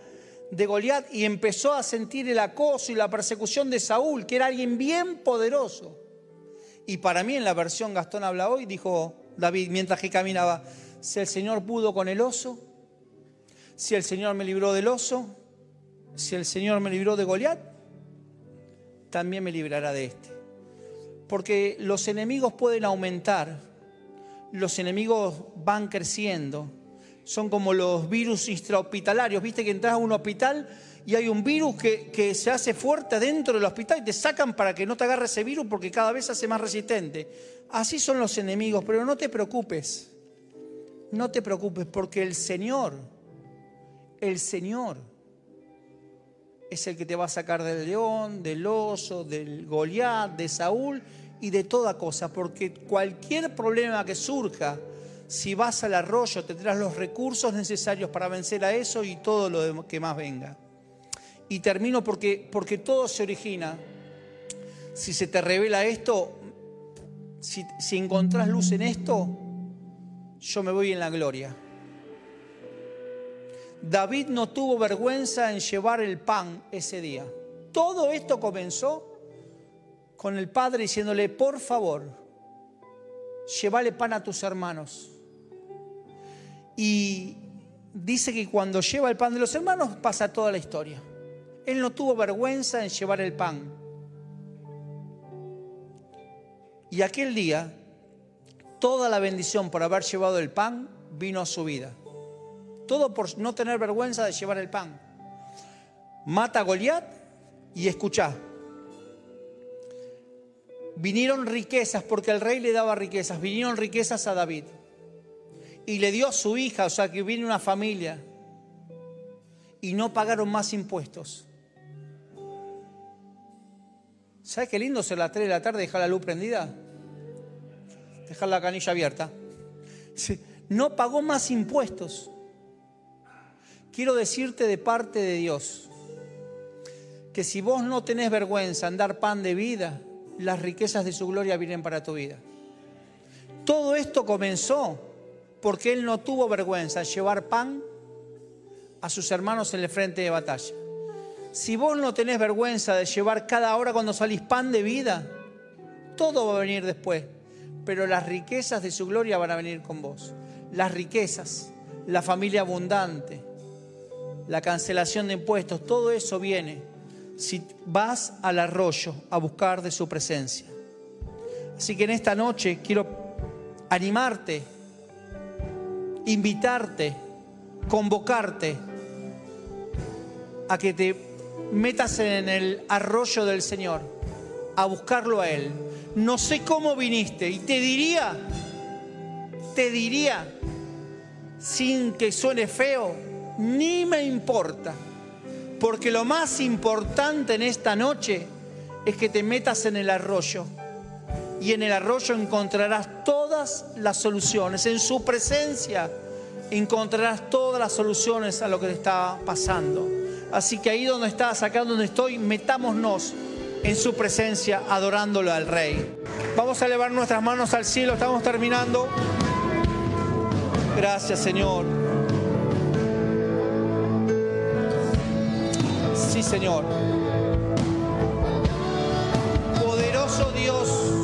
de Goliat y empezó a sentir el acoso y la persecución de Saúl, que era alguien bien poderoso. Y para mí en la versión Gastón habla hoy, dijo David mientras que caminaba, si el Señor pudo con el oso, si el Señor me libró del oso, si el Señor me libró de Goliat, también me librará de este porque los enemigos pueden aumentar, los enemigos van creciendo, son como los virus intrahospitalarios, viste que entras a un hospital y hay un virus que, se hace fuerte dentro del hospital y te sacan para que no te agarre ese virus porque cada vez hace más resistente. Así son los enemigos, pero no te preocupes, no te preocupes porque el Señor, el Señor, es el que te va a sacar del león, del oso, del Goliat, de Saúl y de toda cosa, porque cualquier problema que surja, si vas al arroyo, tendrás los recursos necesarios para vencer a eso y todo lo que más venga. Y termino porque, porque todo se origina. Si se te revela esto, si, encontrás luz en esto, yo me voy en la gloria. David no tuvo vergüenza en llevar el pan ese día. Todo esto comenzó con el padre diciéndole, por favor, llévale pan a tus hermanos. Y dice que cuando lleva el pan de los hermanos pasa toda la historia. Él no tuvo vergüenza en llevar el pan. Y aquel día, toda la bendición por haber llevado el pan vino a su vida. Todo por no tener vergüenza de llevar el pan. Mata a Goliat y escucha. Vinieron riquezas porque el rey le daba riquezas. Vinieron riquezas a David. Y le dio a su hija, o sea que viene una familia. Y no pagaron más impuestos. ¿Sabes qué lindo ser las 3 de la tarde y dejar la luz prendida? Dejar la canilla abierta. no pagó más impuestos. Quiero decirte de parte de Dios que si vos no tenés vergüenza en dar pan de vida, las riquezas de su gloria vienen para tu vida. Todo esto comenzó porque él no tuvo vergüenza de llevar pan a sus hermanos en el frente de batalla. Si vos no tenés vergüenza de llevar cada hora cuando salís pan de vida, todo va a venir después. Pero las riquezas de su gloria van a venir con vos. Las riquezas, la familia abundante, la cancelación de impuestos, todo eso viene si vas al arroyo a buscar de su presencia. Así que en esta noche quiero animarte, invitarte, convocarte a que te metas en el arroyo del Señor, a buscarlo a Él. No sé cómo viniste y te diría, te diría, sin que suene feo, ni me importa, porque lo más importante en esta noche es que te metas en el arroyo y en el arroyo encontrarás todas las soluciones. En su presencia encontrarás todas las soluciones a lo que te está pasando. Así que ahí donde estás, acá donde estoy, metámonos en su presencia adorándolo al Rey. Vamos a elevar nuestras manos al cielo, estamos terminando. Gracias Señor. Sí Señor. Poderoso Dios.